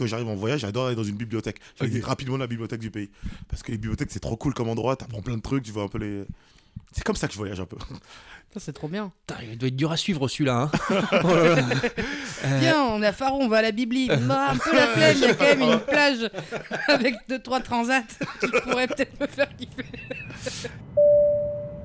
Quand j'arrive en voyage, j'adore aller dans une bibliothèque. Je vais rapidement la bibliothèque du pays. Parce que les bibliothèques, c'est trop cool comme endroit. T'apprends plein de trucs, tu vois un peu les. C'est comme ça que je voyage un peu. Ça, c'est trop bien. Putain, il doit être dur à suivre celui-là. Hein. Tiens, on est à Faro, on va à la Bibli. Bah, un peu la flemme, il y a quand même une plage avec deux, trois transats qui pourraient peut-être me faire kiffer.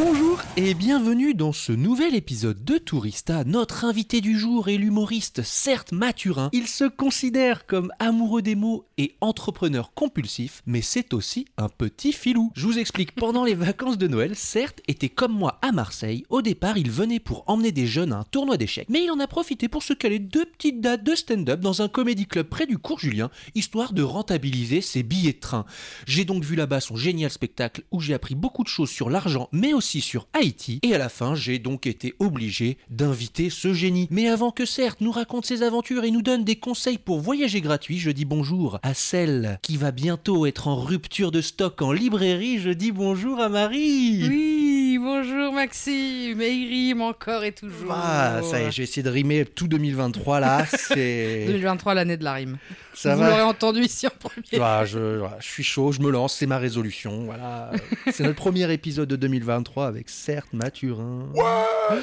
Bonjour et bienvenue dans ce nouvel épisode de Tourista. Notre invité du jour est l'humoriste certes Mathurin. Il se considère comme amoureux des mots et entrepreneur compulsif, mais c'est aussi un petit filou. Je vous explique, pendant les vacances de Noël, certes était comme moi à Marseille. Au départ, il venait pour emmener des jeunes à un tournoi d'échecs, mais il en a profité pour se caler deux petites dates de stand-up dans un comédie club près du cours Julien, histoire de rentabiliser ses billets de train. J'ai donc vu là-bas son génial spectacle où j'ai appris beaucoup de choses sur l'argent, mais aussi sur Haïti, et à la fin, j'ai donc été obligé d'inviter ce génie. Mais avant que certes nous raconte ses aventures et nous donne des conseils pour voyager gratuit, je dis bonjour à celle qui va bientôt être en rupture de stock en librairie, je dis bonjour à Marie Oui, bonjour Maxime, et il rime encore et toujours. Ah, ça y est, je vais essayer de rimer tout 2023 là, c'est... 2023, l'année de la rime. Ça Vous l'aurez entendu ici en premier. Ah, je suis chaud, je me lance, c'est ma résolution. Voilà. c'est notre premier épisode de 2023 avec certes Mathurin.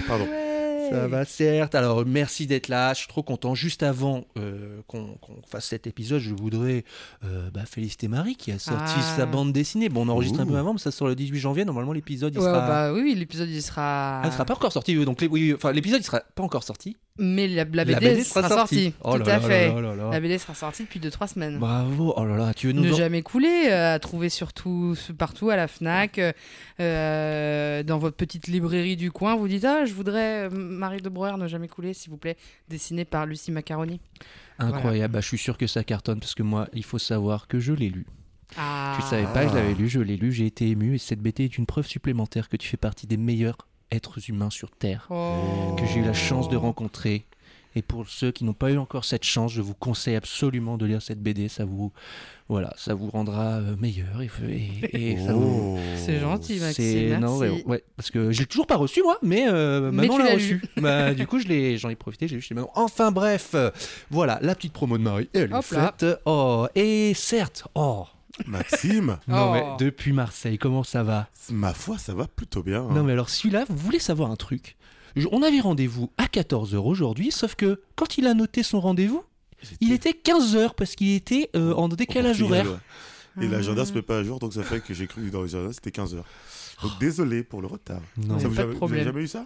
Pardon. Ça va certes. Alors merci d'être là, je suis trop content. Juste avant euh, qu'on fasse cet épisode, je voudrais euh, bah, féliciter Marie qui a sorti Ah. sa bande dessinée. Bon, on enregistre un peu avant, mais ça sort le 18 janvier. Normalement, l'épisode il Ouais, sera. bah oui, l'épisode il sera. Ah, il sera pas encore sorti. Donc les- oui, enfin l'épisode il sera pas encore sorti. Mais la, la BD, La BD sera, sera sortie. Oh Tout là à fait. là là. La BD sera sortie depuis 2-3 semaines. Bravo. Oh là là, tu veux nous ne en- jamais couler, euh, à trouver surtout partout à la Fnac, dans votre petite librairie du coin. Vous dites ah je voudrais Marie de Breuer ne jamais couler s'il vous plaît, dessiné par Lucie Macaroni. Incroyable. Bah, je suis sûr que ça cartonne parce que moi, il faut savoir que je l'ai lu. Ah. Tu savais pas, je l'avais lu, je l'ai lu, j'ai été ému et cette BD est une preuve supplémentaire que tu fais partie des meilleurs êtres humains sur Terre Oh. que j'ai eu la chance de rencontrer. Et pour ceux qui n'ont pas eu encore cette chance, je vous conseille absolument de lire cette BD. Ça vous, voilà, ça vous rendra euh, meilleur et, et- et ça vous. Oh. C'est gentil Maxime. C'est Merci. non, ouais, ouais, parce que je l'ai toujours pas reçu moi, mais euh, Mais maman l'a reçu. Bah, du coup, je l'ai, j'en ai profité, j'ai lu. Enfin bref, voilà la petite promo de Marie. Elle est Hop là. faite. Oh, et certes, oh, Maxime, non Oh. mais depuis Marseille, comment ça va? Ma foi, ça va plutôt bien. hein. Non mais alors celui-là, vous voulez savoir un truc? On avait rendez-vous à 14h aujourd'hui, sauf que quand il a noté son rendez-vous, il était 15h parce qu'il était euh, en décalage horaire. Et l'agenda se Ah. met pas à jour, donc ça fait que j'ai cru que dans l'agenda c'était 15h. Donc désolé pour le retard. Non. Ça vous, avez, vous avez jamais eu ça?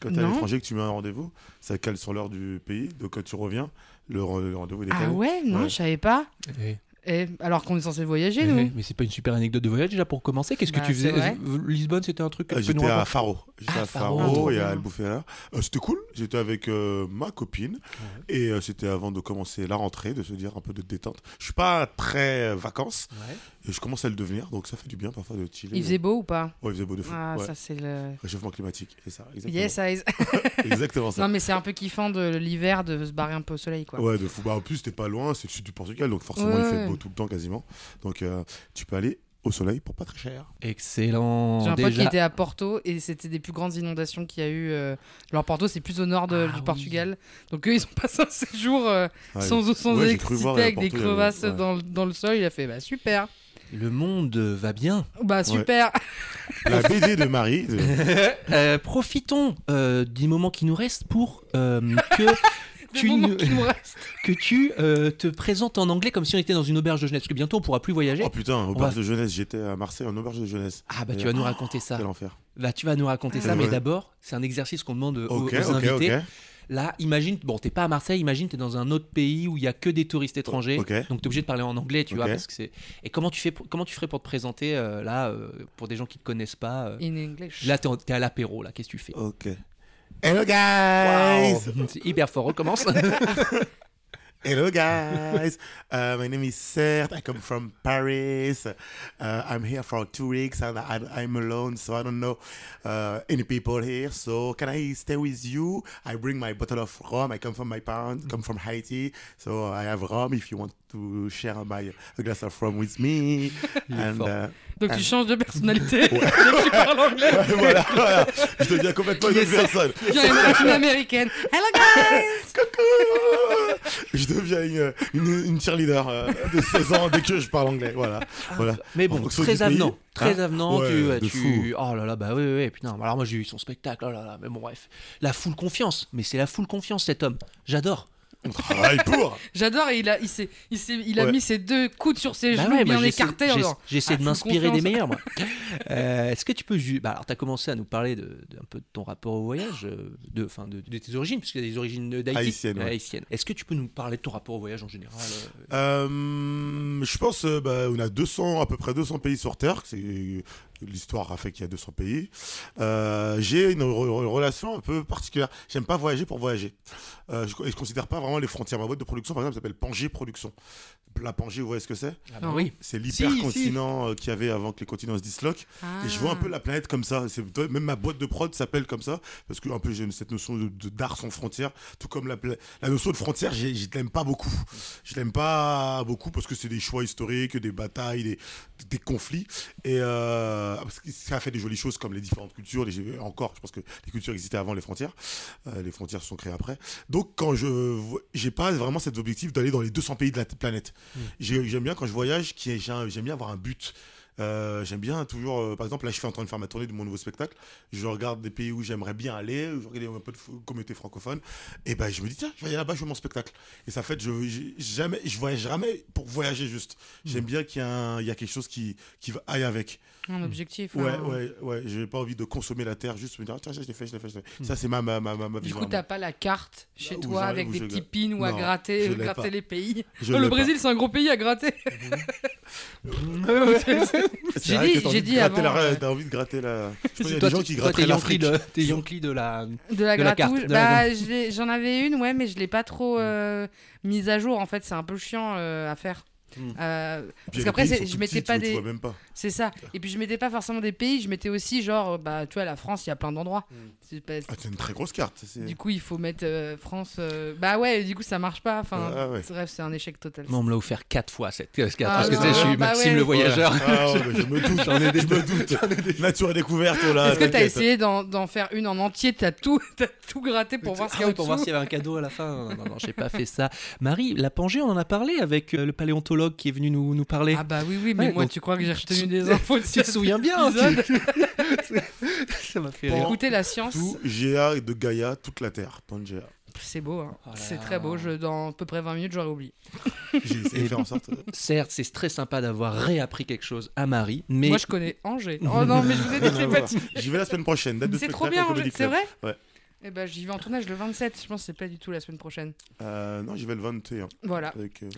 Quand t'es à Non. l'étranger, que tu mets un rendez-vous, ça cale sur l'heure du pays, donc quand tu reviens, le, ren- le rendez-vous est décalé. Ah ouais? Non Ouais. je savais pas. Et alors qu'on est censé voyager eh, nous. mais c'est pas une super anecdote de voyage déjà pour commencer. Qu'est-ce que Bah, tu faisais. Euh, Lisbonne, c'était un truc que Ah, tu J'étais à Faro. J'étais Ah, à Faro. Et à Albufeira. Euh, c'était cool. J'étais avec euh, ma copine. Et euh, c'était avant de commencer la rentrée, de se dire un peu de détente. Je suis pas très euh, vacances. Et je commence à le devenir. Donc ça fait du bien parfois de chiller. Il faisait beau ou pas? Ouais, il faisait beau de fou. Ah ouais. ça c'est le. Réchauffement climatique. C'est ça. Exactement. Yes exactement ça. non mais c'est un peu kiffant de l'hiver de se barrer un peu au soleil quoi. Ouais, de fou. Bah, en plus, t'es pas loin. C'est le sud du Portugal. Donc forcément, il fait beau tout le temps quasiment. Donc euh, tu peux aller au soleil pour pas très cher. Excellent. J'ai un pote qui était à Porto et c'était des plus grandes inondations qu'il y a eu. euh, Alors Porto c'est plus au nord de- Ah du oui. Portugal. Donc eux ils ont passé un séjour euh, Ouais. sans eau, sans Ouais, électricité voir, à avec des Porto, crevasses ouais. dans, le- dans le sol. Il a fait bah super. le monde va bien. Bah super. La BD de Marie. de- Euh, profitons euh, du moment qui nous reste pour euh, que tu moments ne- qui nous restent. que tu euh, te présentes en anglais comme si on était dans une auberge de jeunesse. Parce que bientôt on pourra plus voyager. Oh putain, va- auberge de jeunesse, j'étais à Marseille en auberge de jeunesse. Ah bah tu vas nous raconter ça. Quel enfer. Bah tu vas nous raconter ça, Ah, mais d'abord c'est un exercice qu'on demande aux, Ok, aux ok, invités. ok. Là, imagine, bon, t'es pas à Marseille, imagine t'es dans un autre pays où il y a que des touristes étrangers, donc t'es obligé de parler en anglais, tu vois, parce que c'est. Et comment tu fais, pour- comment tu ferais pour te présenter euh, là, euh, pour des gens qui te connaissent pas euh, In English. Là, t'es, en- t'es à l'apéro, là, qu'est-ce que tu fais? Ok. Hello guys! Wow. C'est hyper fort, recommence. Hello guys, uh, my name is Seth. I come from Paris. Uh, I'm here for two weeks and I, I'm alone, so I don't know uh, any people here. So can I stay with you? I bring my bottle of rum. I come from my parents, come from Haiti, so I have rum. If you want to share my a glass of rum with me, and uh, Donc Ah. tu changes de personnalité. Dès que tu parles anglais. voilà, voilà, je deviens complètement une autre personne. Viens une latine américaine. Hello guys. Coucou Je deviens une, une, une cheerleader euh, de 16 ans dès que je parle anglais. Voilà. voilà. Mais bon, très pays. avenant, très Hein? avenant. Ouais, tu, de tu- fou. Oh là là, bah oui, oui, oui, putain. Alors moi j'ai eu son spectacle, oh là là, mais bon bref. La foule confiance, mais c'est la foule confiance cet homme. J'adore. On travaille pour. J'adore et il a, il, s'est- il, s'est- il a Ouais. mis ses deux coudes sur ses Bah genoux ouais, bien j'essaie- écartés. en j'essa- disant, J'essaie Ah, de full m'inspirer des confiance. meilleurs, moi. Euh, Est-ce que tu peux. Bah, alors, tu as commencé à nous parler de, de- un peu de ton rapport au voyage, euh, de, enfin, de, de tes origines, puisque tu as des origines d'Haïti. Haïtiennes, ouais. Haïtiennes. Est-ce que tu peux nous parler de ton rapport au voyage en général euh, Euh, je pense euh, bah, on a 200 à peu près 200 pays sur Terre. C'est l'histoire a fait qu'il y a 200 pays. Euh, j'ai une re- re- relation un peu particulière. J'aime pas voyager pour voyager. Euh, je, je considère pas vraiment les frontières. Ma boîte de production, par exemple, s'appelle Pangée Production. La Pangée, vous voyez ce que c'est? Ah Non. oui. C'est Si, l'hypercontinent euh, qu'il y avait avant que les continents se disloquent. Et je vois un peu la planète comme ça. C'est même ma boîte de prod s'appelle comme ça parce que un peu j'ai cette notion de de- d'art sans frontières, tout comme la, la notion de frontières, je l'aime pas beaucoup. Je l'aime pas beaucoup parce que c'est des choix historiques, des batailles, des, des conflits et euh, parce que ça fait des jolies choses comme les différentes cultures. Les, encore, je pense que les cultures existaient avant les frontières. Euh, les frontières se sont créées après. Donc quand je j'ai pas vraiment cet objectif d'aller dans les 200 pays de la planète. J'ai- J'aime bien quand je voyage, j'aime bien avoir un but. Euh, j'aime bien toujours, euh, par exemple, là je suis en train de faire ma tournée de mon nouveau spectacle. Je regarde des pays où j'aimerais bien aller, où je regarde un peu de communauté francophone. Et ben je me dis, tiens, je vais aller là-bas, je fais mon spectacle. Et ça fait, je, j'ai- jamais, je voyage jamais pour voyager juste. J'aime bien qu'il y, a un- il y a quelque chose qui, qui va aille avec. Un objectif. Ouais, hein. ouais, ouais. J'ai pas envie de consommer la terre, juste me dire, ah, tiens, je l'ai fait, je l'ai fait, je l'ai fait. Ça, c'est ma, ma, ma, ma, ma Du coup, t'as pas la carte chez toi avec des je petits pins ou à gratter, je gratter les pays. Je Oh, le. Brésil, c'est un gros pays à gratter. C'est J'ai dit- j'ai envie de dit gratter avant, la- euh, T'as envie de gratter la. Je pense qu'il y a Toi, des gens tu- qui toi, gratteraient t'es Yankee de, t'es Yankee de la. De la De la carte, Bah, j'en avais une, ouais, mais je l'ai pas trop euh, mise à jour. En fait, c'est un peu chiant euh, à faire. Hmm. Euh, parce qu'après, c'est- je mettais pas des. C'est ça. Et puis je mettais pas forcément des pays, je mettais aussi genre, bah, tu vois, la France, il y a plein d'endroits. C'est pas- Ah, c'est une très grosse carte. c'est- Du coup, il faut mettre euh, France. euh, Bah ouais, du coup, ça marche pas. Enfin, Ah ouais. bref, c'est un échec total. Moi, on me l'a offert quatre fois cette euh, carte. Ah, parce que non, tu sais, je suis non, bah Maxime ouais. le voyageur. Ah ouais, mais je me doute. J'en ai des- je me doute. Nature et découverte, oh là. Est-ce que t'as essayé d'en faire une en entier? T'as tout, t'as tout gratté pour voir Ah s'il y avait un cadeau à la fin. Non, non, non, j'ai pas fait ça. Marie, la Pangée, on en a parlé avec euh, le paléontologue qui est venu nous, nous parler. Ah bah oui, oui, mais Ouais, moi, donc- tu crois que j'ai retenu des infos de tu te souviens bien Ça m'a fait rire. écouter la science, Tout Géa de Gaïa, toute la Terre. Pangea. c'est beau. hein. Oh là c'est très beau. Je, dans à peu près 20 minutes, j'aurais oublié. J'ai essayé de faire en sorte. euh, Certes, c'est très sympa d'avoir réappris quelque chose à Marie, mais Moi, je connais Angers. Oh non, mais je vous ai dit que. J'y vais la semaine prochaine. Date de C'est trop bien, Angers. C'est vrai Ouais. Eh ben, j'y vais en tournage le 27. Je pense que c'est pas du tout la semaine prochaine. Euh, non, j'y vais le 21. Voilà. Avec, euh,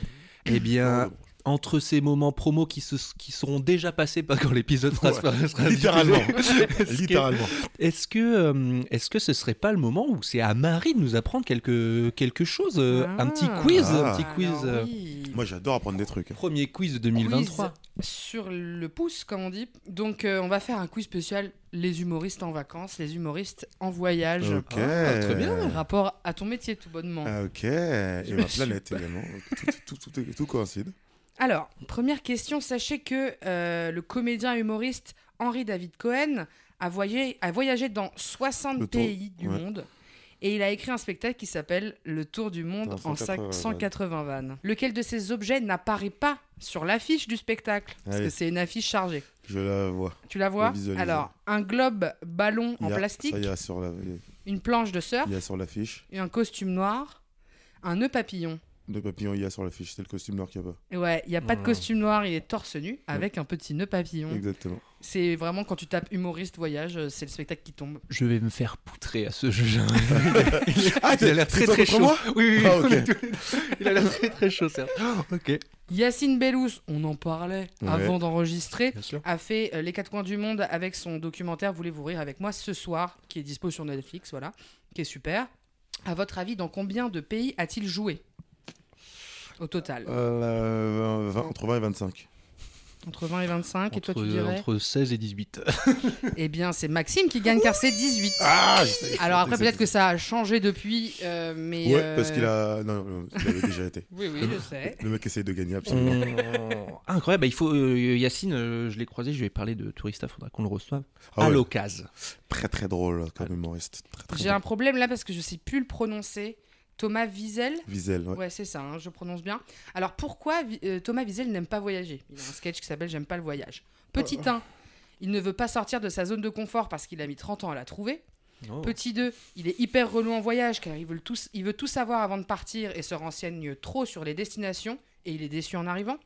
eh bien, oh, entre ces moments promo qui, se, qui seront déjà passés pas quand l'épisode sera, Ouais. sera Littéralement. est-ce que- Littéralement. Est-ce que, euh, est-ce que ce serait pas le moment où c'est à Marie de nous apprendre quelque, quelque chose euh, Un petit Ah. quiz, Ah. un petit quiz. Alors, euh, oui. Moi, j'adore apprendre des trucs. Premier quiz de 2023. Quiz sur le pouce, comme on dit. Donc, euh, on va faire un quiz spécial les humoristes en vacances, les humoristes en voyage. Ok. Ah, très bien. Rapport à ton métier, tout bonnement. Ah, Ok. Et ma planète également. Tout, tout, tout, tout, tout coïncide. Alors, première question, sachez que euh, le comédien humoriste Henri David Cohen a voyagé, a voyagé dans 60 Le tour, pays du ouais. monde. Et il a écrit un spectacle qui s'appelle Le Tour du monde en 180 180 vannes. Lequel de ces objets n'apparaît pas sur l'affiche du spectacle? Parce que c'est une affiche chargée. Je la vois. Tu la vois? Alors, un globe ballon en plastique, Ça, il y a sur la- une planche de surf il y a sur l'affiche. et un costume noir, Un nœud papillon. De papillon, il y a sur l'affiche, c'est le costume noir qu'il n'y a pas. Ouais, il n'y a pas de Ouais. costume noir, il est torse nu avec un petit nœud papillon. Exactement. C'est vraiment quand tu tapes humoriste voyage, euh, c'est le spectacle qui tombe. Je vais me faire poutrer à ce jeu. Ah, il a l'air très très chaud. moi oui, oui, oui. Ah. Il a l'air très très chaud, Serge. ok. Yacine Bellous, on en parlait Ouais. avant d'enregistrer, a fait euh, Les quatre coins du monde avec son documentaire Voulez-vous rire avec moi ce soir, qui est dispo sur Netflix, voilà, qui est super. À votre avis, dans combien de pays a-t-il joué? Au total Euh, 20 entre 20 et 25. Entre 20 et 25, et toi Entre, tu dirais entre 16 et 18. Eh bien, c'est Maxime qui gagne car c'est 18. Ah, Alors après, peut-être que ça a changé depuis, euh, mais... Ouais, euh, parce qu'il a. Non, non, il avait déjà été. Oui, oui, je sais. Le mec essaye de gagner absolument. Oh, Incroyable, bah, il faut euh, Yacine, euh, je l'ai croisé, je lui ai parlé de Tourista, faudra qu'on le reçoive Ah à ouais, l'occasion. Très très drôle comme humoriste. J'ai un problème là parce que je sais plus le prononcer. Thomas Wiesel Wiesel, ouais. Ouais, c'est ça, hein, je prononce bien. Alors pourquoi euh, Thomas Wiesel n'aime pas voyager? Il a un sketch qui s'appelle J'aime pas le voyage. Petit 1, il ne veut pas sortir de sa zone de confort parce qu'il a mis 30 ans à la trouver. Oh. Petit 2, il est hyper relou en voyage car il veut, tout, il veut tout savoir avant de partir et se renseigne trop sur les destinations et il est déçu en arrivant.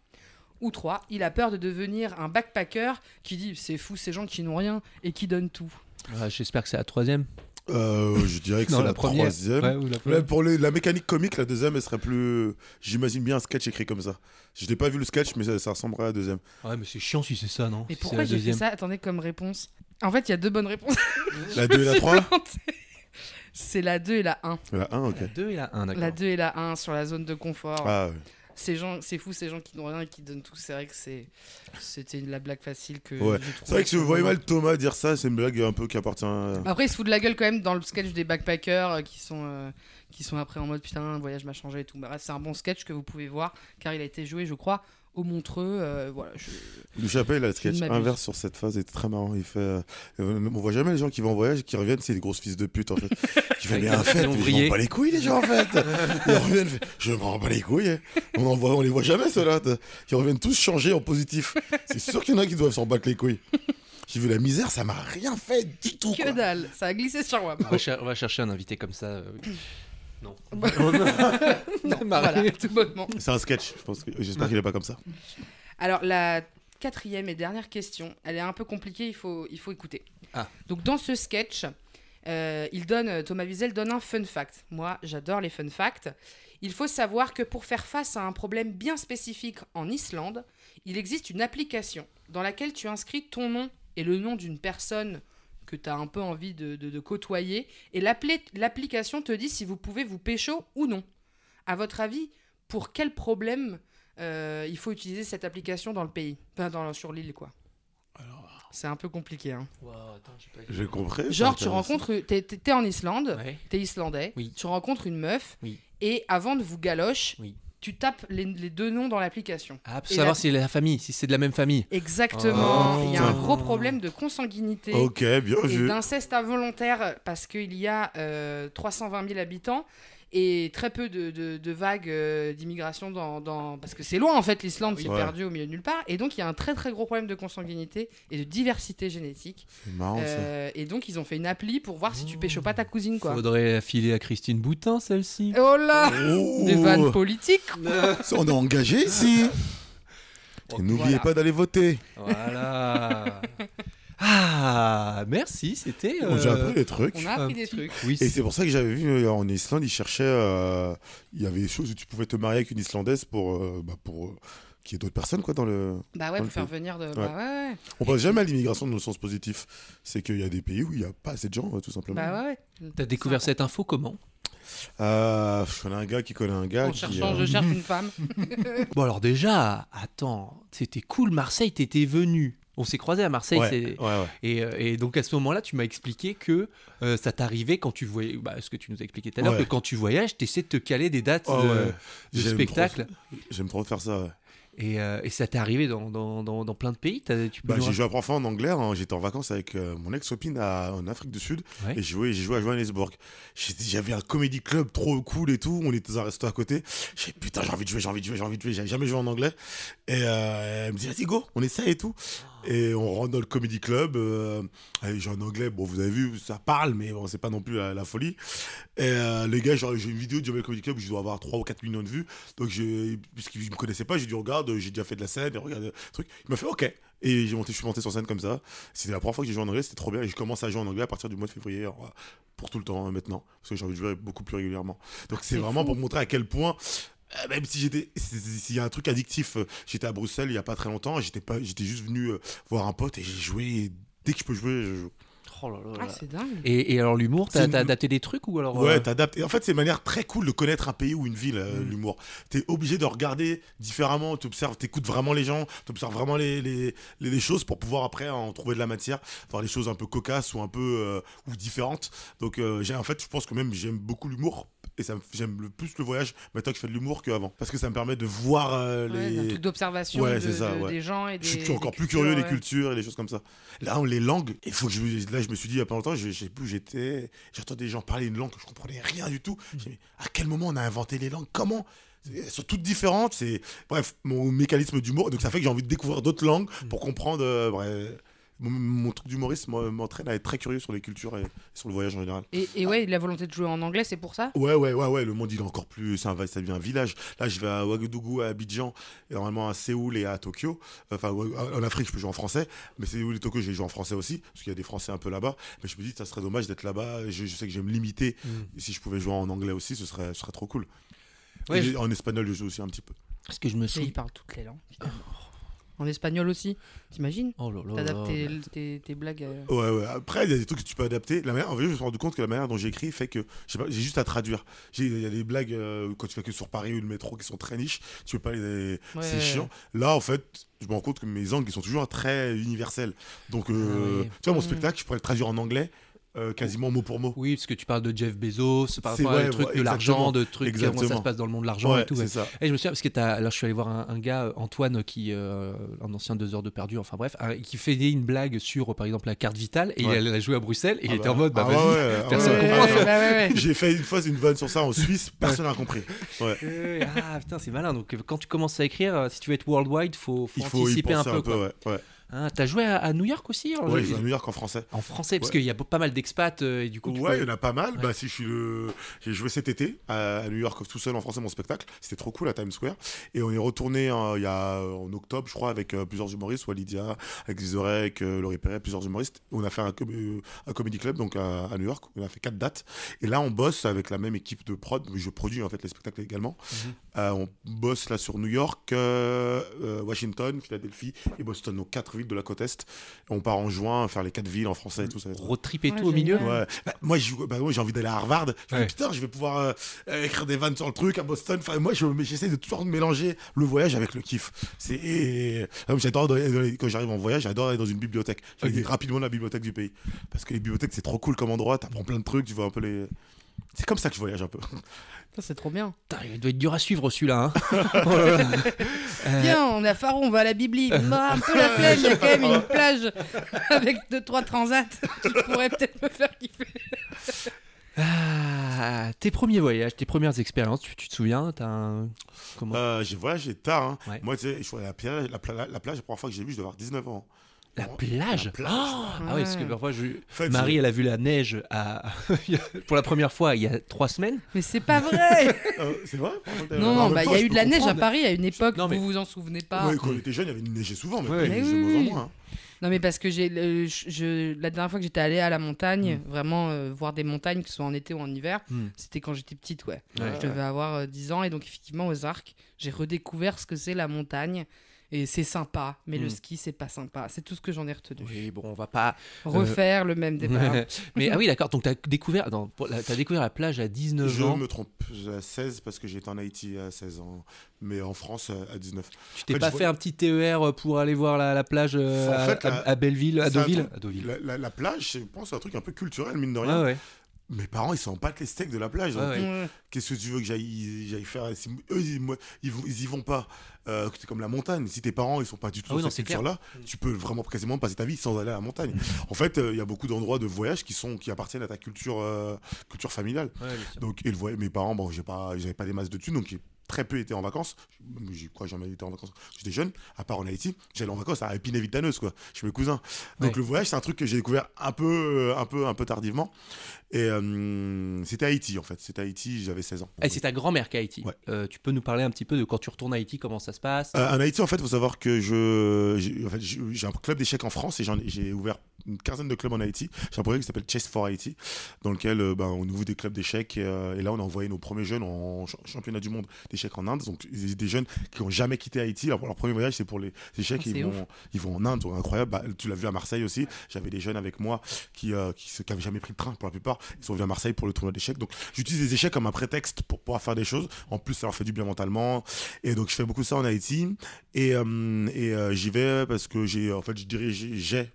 Ou 3, il a peur de devenir un backpacker qui dit c'est fou ces gens qui n'ont rien et qui donnent tout. Ah, J'espère que c'est la troisième. Euh, je dirais que c'est la la, première. troisième. Ouais, ou la première. pour les- la mécanique comique, la deuxième, elle serait plus. J'imagine bien un sketch écrit comme ça. Je n'ai pas vu le sketch, mais ça, ça ressemblerait à la deuxième. Ouais, mais c'est chiant si c'est ça, non? Et Si pourquoi j'ai fait ça? Attendez comme réponse. En fait, il y a deux bonnes réponses. La 2 et la 3 C'est la 2 et la 1. La 1, ok. La 2 et la 1, d'accord. La 2 et la 1 sur la zone de confort. Ah, ouais. Ces gens, c'est fou ces gens qui n'ont rien et qui donnent tout. C'est vrai que c'est, c'était la blague facile que. Ouais. C'est vrai que je trouvée. voyais mal Thomas dire ça, c'est une blague un peu qui appartient. à- Après, il se fout de la gueule quand même dans le sketch des backpackers euh, qui sont, euh, qui sont après en mode putain, le voyage m'a changé et tout. Bah, bref, c'est un bon sketch que vous pouvez voir car il a été joué, je crois, au Montreux. euh, voilà, je- Le Chappelle, il a le sketch inverse sur cette phase, est très marrant. Il fait. euh, euh, on voit jamais les gens qui vont en voyage et qui reviennent, c'est des grosses fils de pute en fait. Qui fait un en fait, mais m'en bats les couilles les gens en fait. Ils reviennent, je m'en bats les couilles. hein. On en voit, on les voit jamais ceux-là. Ils reviennent tous changés en positif. C'est sûr qu'il y en a qui doivent s'en battre les couilles. J'ai vu la misère, ça m'a rien fait du tout. Que quoi. dalle, ça a glissé sur moi. On va, cher- on va chercher un invité comme ça. euh, oui. Non. Non, voilà, tout bonnement. C'est un sketch, je pense. que- J'espère qu'il est pas comme ça. Alors, la quatrième et dernière question, elle est un peu compliquée, il faut, il faut écouter. Ah. Donc, dans ce sketch, euh, il donne, Thomas Wiesel donne un fun fact. Moi, j'adore les fun facts. Il faut savoir que pour faire face à un problème bien spécifique en Islande, il existe une application dans laquelle tu inscris ton nom et le nom d'une personne que tu as un peu envie de, de- de côtoyer, et l'appli- l'application te dit si vous pouvez vous pécho ou non. À votre avis, pour quel problème euh, il faut utiliser cette application dans le pays? Enfin, dans, sur l'île, quoi. C'est un peu compliqué. Hein. J'ai compris. Genre, tu rencontres. T'es, t'es- t'es en Islande, Ouais. t'es islandais, Oui. tu rencontres une meuf, Oui. et avant de vous galoche, Oui. Tu tapes les, les deux noms dans l'application. Ah, pour Et savoir la- si c'est la famille, si c'est de la même famille. Exactement. Oh, il y a un gros problème de consanguinité. Ok, bien vu. d'inceste involontaire parce qu'il y a euh, 320 000 habitants et très peu de, de- de vagues euh, d'immigration dans, dans- parce que c'est loin en fait l'Islande c'est Ouais. perdu au milieu de nulle part et donc il y a un très très gros problème de consanguinité et de diversité génétique C'est marrant ça. Euh, et donc ils ont fait une appli pour voir si tu pécho pas ta cousine quoi Faudrait filer à Christine Boutin, celle-ci. oh là Oh. des vannes politiques On est engagé ici. Et n'oubliez Voilà. pas d'aller voter. Voilà. ah, merci, c'était. euh, J'ai appris des trucs. on a appris des trucs Oui, Et c'est pour ça que j'avais vu euh, en Islande, ils cherchaient. euh, il y avait des choses où tu pouvais te marier avec une Islandaise pour, euh, bah, pour qu'il y ait d'autres personnes quoi, dans le. bah ouais pour faire pays. venir de Ouais. bah ouais, ouais. On pense jamais à l'immigration dans le sens positif. C'est qu'il y a des pays où il n'y a pas assez de gens, tout simplement. bah ouais, ouais. T'as découvert cette info comment? Euh, je connais un gars qui connaît un gars. en qui, cherchant euh, je cherche une femme Bon, alors déjà, attends, c'était cool, Marseille, t'étais venu. On s'est croisés à Marseille, Ouais, c'est- ouais, ouais. Et, euh, et donc à ce moment-là, tu m'as expliqué que euh, ça t'arrivait quand tu voyais, bah, ce que tu nous as expliqué tout à l'heure, que quand tu voyages, tu essaies de te caler des dates Oh, de, spectacle. J'aime trop faire ça. Et, euh, et ça t'est arrivé dans, dans, dans, dans plein de pays tu Bah, j'ai joué à Profond en anglais. hein. J'étais en vacances avec euh, mon ex-copine en Afrique du Sud. Ouais. Et j'ai joué, joué à Johannesburg. J'avais un comédie club trop cool et tout. On était dans un resto à côté. J'ai dit, putain, j'ai envie de jouer, j'ai envie de jouer, j'ai envie de jouer. J'avais jamais joué en anglais. Et euh, elle me dit, vas-y, go, on essaie et tout. Et on rentre dans le comedy club. euh, j'ai un anglais, bon, vous avez vu, ça parle, mais bon, c'est pas non plus la, la folie. Et euh, les gars, j'ai une vidéo du Jamel Comedy Club, je dois avoir 3 ou 4 millions de vues. Donc, j'ai- puisqu'il me connaissait pas, j'ai dit, regarde, j'ai déjà fait de la scène, et regarde le truc. Il m'a fait, ok. Et j'ai monté, je suis monté sur scène comme ça. C'était la première fois que j'ai joué en anglais, c'était trop bien. Et je commence à jouer en anglais à partir du mois de février, pour tout le temps hein, maintenant. Parce que j'ai envie de jouer beaucoup plus régulièrement. Donc, c'est vraiment pour montrer à quel point. Euh, Même si j'étais, s'il y a un truc addictif, euh, j'étais à Bruxelles il y a pas très longtemps, j'étais pas, j'étais juste venu euh, voir un pote et j'ai joué. Dès que je peux jouer, je joue. Oh là là Ah, là. c'est dingue. Et, et alors l'humour, t'as une- adapté des trucs ou alors Ouais, euh, t'adaptes. Et en fait, c'est une manière très cool de connaître un pays ou une ville, euh, Mm. l'humour. T'es obligé de regarder différemment, t'observes, t'écoutes vraiment les gens, t'observes vraiment les, les, les, les choses pour pouvoir après en trouver de la matière, voir les choses un peu cocasses ou un peu euh, ou différentes. Donc, euh, j'ai, en fait, je pense que même j'aime beaucoup l'humour. Et ça me- j'aime le plus le voyage maintenant que je fais de l'humour qu'avant. Parce que ça me permet de voir euh, Ouais, un les. truc d'observation Ouais, de- de- ouais. des gens et des. Je suis, encore plus cultures, curieux des cultures et des choses comme ça. Là, les langues, il faut que je, là, je me suis dit il y a pas longtemps, je, je sais plus j'étais, j'entendais des gens parler une langue que je comprenais rien du tout. Dit, mais à quel moment on a inventé les langues? Comment? Elles sont toutes différentes. C'est bref mon mécanisme d'humour. Donc ça fait que j'ai envie de découvrir d'autres langues pour comprendre. euh, bref, mon, mon truc d'humoriste m'en- m'entraîne à être très curieux sur les cultures et sur le voyage en général. Et, et ouais, la volonté de jouer en anglais, c'est pour ça? Ouais, ouais, ouais, ouais, le monde il est encore plus. Ça, devient un village. Là, je vais à Ouagadougou, à Abidjan, et normalement à Séoul et à Tokyo. Enfin, en Afrique, je peux jouer en français, mais Séoul et Tokyo, j'ai joué en français aussi, parce qu'il y a des Français un peu là-bas. Mais je me dis, ça serait dommage d'être là-bas. Je, je sais que je vais me limiter. Et si je pouvais jouer en anglais aussi, ce serait, ce serait trop cool. Ouais, Et je- En espagnol, je joue aussi un petit peu. Parce que je me Et souviens. il parle toutes les langues. finalement. En espagnol aussi, t'imagines Oh T'adaptes tes, tes- tes blagues. euh, Ouais, ouais. Après, il y a des trucs que tu peux adapter. La manière, en fait, je me suis rendu compte que la manière dont j'écris fait que j'ai juste à traduire. Il y a des blagues euh, quand tu fais que sur Paris ou le métro qui sont très niches. Tu peux pas les. Ouais. C'est chiant. Là, en fait, je me rends compte que mes angles ils sont toujours très universels. Donc, euh, Ah oui. tu vois, mon Mm. spectacle, je pourrais le traduire en anglais euh, quasiment mot pour mot. Oui, parce que tu parles de Jeff Bezos, par rapport à vrai, des trucs ouais, de l'argent, exactement. de trucs, comment ça se Exactement. passe dans le monde de l'argent Ouais, et tout. ça. Et je me souviens, parce que t'as- là, je suis allé voir un, un gars, euh, Antoine, qui, euh, un ancien deux heures de perdu, enfin bref, un- qui faisait une blague sur, par exemple, la carte vitale, et Ouais. il a joué à Bruxelles, et il Ah était bah. en mode, bah Ah vas-y. personne ouais, comprend. ouais, ouais. ouais, ouais. J'ai fait une fois une vanne sur ça en Suisse, personne n'a compris. Ouais. Euh, ah putain, c'est malin. Donc, quand tu commences à écrire, si tu veux être worldwide, faut, faut Il faut y anticiper penser un peu. quoi. ouais. ouais. Hein, T'as joué à, à New York aussi vais à New York en français. En français, parce Ouais. qu'il y a pas mal d'expats, euh, et du coup, tu ouais, il peux- y en a pas mal. Ouais. Bah, si je suis le... J'ai joué cet été à, à New York tout seul en français mon spectacle. C'était trop cool à Times Square. Et on est retourné euh, y a en octobre, je crois, avec euh, plusieurs humoristes, Walidia, avec Zizorek, euh, Laurie Perret, plusieurs humoristes. On a fait un, euh, un comedy club donc à, à New York. On a fait quatre dates. Et là, on bosse avec la même équipe de prod. Je produis en fait les spectacles également. Mhm. Euh, on bosse là sur New York, euh, euh, Washington, Philadelphie et Boston, donc quatre villes de la côte est. Et on part en juin faire les quatre villes en français et tout ça. va être- road trip et Ouais, tout au milieu. Ouais. Bah, moi, bah, moi, j'ai envie d'aller à Harvard. Je me Ouais. dis, putain, je vais pouvoir euh, euh, écrire des vannes sur le truc à Boston. Enfin, moi, je- j'essaie de toujours mélanger le voyage avec le kiff. C'est et- j'adore quand j'arrive en voyage, j'adore aller dans une bibliothèque. Je vais Ok. rapidement la bibliothèque du pays parce que les bibliothèques c'est trop cool comme endroit. T'apprends plein de trucs, tu vois un peu les. C'est comme ça que je voyage un peu. Ça, c'est trop bien. Putain, il doit être dur à suivre celui-là. Hein. Euh, Tiens, on est à Faro, on va à la Bibli. Bah, un peu la flemme, il y a quand même une plage avec deux, trois transats qui pourraient peut-être me faire kiffer. ah, tes premiers voyages, tes premières expériences, tu, tu te souviens T'as un... Comment? Euh, j'ai voyagé tard. hein. Ouais. Moi, tu sais, je suis allé à la plage, la, pla- la plage, la première fois que j'ai vu, je devais avoir 19 ans. La plage, la plage. Oh Ah ouais, parce que parfois, je... Marie, elle a vu la neige à... pour la première fois il y a trois semaines. Mais c'est pas vrai Euh, c'est vrai? Non, non, bah il y a eu de la neige à Paris. À une époque, Non, mais- vous vous en souvenez pas. Ouais, quand on était jeune, il y avait une neige souvent, mais Ouais. oui, moins en oui. moins. hein. Non, mais parce que j'ai je, je- la dernière fois que j'étais allée à la montagne, Mm. vraiment euh, voir des montagnes, que ce soit en été ou en hiver, Mm. c'était quand j'étais petite, ouais. Ouais. Je devais avoir euh, 10 ans et donc effectivement aux arcs, j'ai redécouvert ce que c'est la montagne. Et c'est sympa, mais le Mm. ski, c'est pas sympa. C'est tout ce que j'en ai retenu. Oui, bon, on va pas... Refaire le même départ. Mais ah oui, d'accord, donc découvert, non, pour la- t'as découvert la plage à 19 Je ans. me trompe, j'ai 16 parce que j'étais en Haïti à 16 ans, mais en France euh, à 19. Tu t'es En fait, pas je fait un petit TER pour aller voir la, la plage euh, En à, fait, à- la- à Belleville, à Deauville, truc- à Deauville. La, la- la plage, je pense, c'est un truc un peu culturel, mine de rien. Ouais, ouais. Mes parents, ils s'en battent les steaks de la plage. Ouais. Qu'est-ce que tu veux que j'aille j'aille faire? Eux, ils, moi, ils, y vont pas. Euh, c'est comme la montagne. Si tes parents, ils sont pas du tout Ah dans cette culture-là, tu peux vraiment quasiment passer ta vie sans aller à la montagne. En fait, euh, il y a beaucoup d'endroits de voyage qui, sont, qui appartiennent à ta culture, euh, culture familiale. Ouais. Donc, et le voy- mes parents, bon, j'ai pas, j'avais pas des masses de thunes, donc très peu été en vacances. Je crois jamais été en vacances. J'étais jeune, à part en Haïti. J'allais en vacances à Épinay-Vitaneuse, quoi. Chez mes cousins. Donc Ouais. le voyage, c'est un truc que j'ai découvert un peu, euh, un peu, un peu tardivement. Et euh, c'était Haïti, en fait. C'était Haïti, j'avais 16 ans. Et c'est ta grand-mère qui est Haïti. Ouais. Euh, tu peux nous parler un petit peu de quand tu retournes à Haïti, comment ça se passe? Euh, en Haïti, en fait, il faut savoir que je, j'ai, en fait, un club d'échecs en France et j'ai ouvert une quinzaine de clubs en Haïti. J'ai un projet qui s'appelle Chess for Haïti, dans lequel ben, on ouvre des clubs d'échecs et, et là, on a envoyé nos premiers jeunes en ch- championnat du monde d'échecs en Inde. Donc, des jeunes qui n'ont jamais quitté Haïti. Alors, leur premier voyage, c'est pour les échecs. Ah, ils, vont, ils vont en Inde, donc incroyable. Bah, tu l'as vu à Marseille aussi. J'avais des jeunes avec moi qui euh, qui, qui jamais pris de train pour la plupart. Ils sont venus à Marseille pour le tournoi d'échecs. Donc, j'utilise les échecs comme un prétexte pour pouvoir faire des choses. En plus, ça leur fait du bien mentalement. Et donc, je fais beaucoup ça en Haïti. Et, euh, et euh, j'y vais parce que j'ai, en fait, je dirige, j'ai,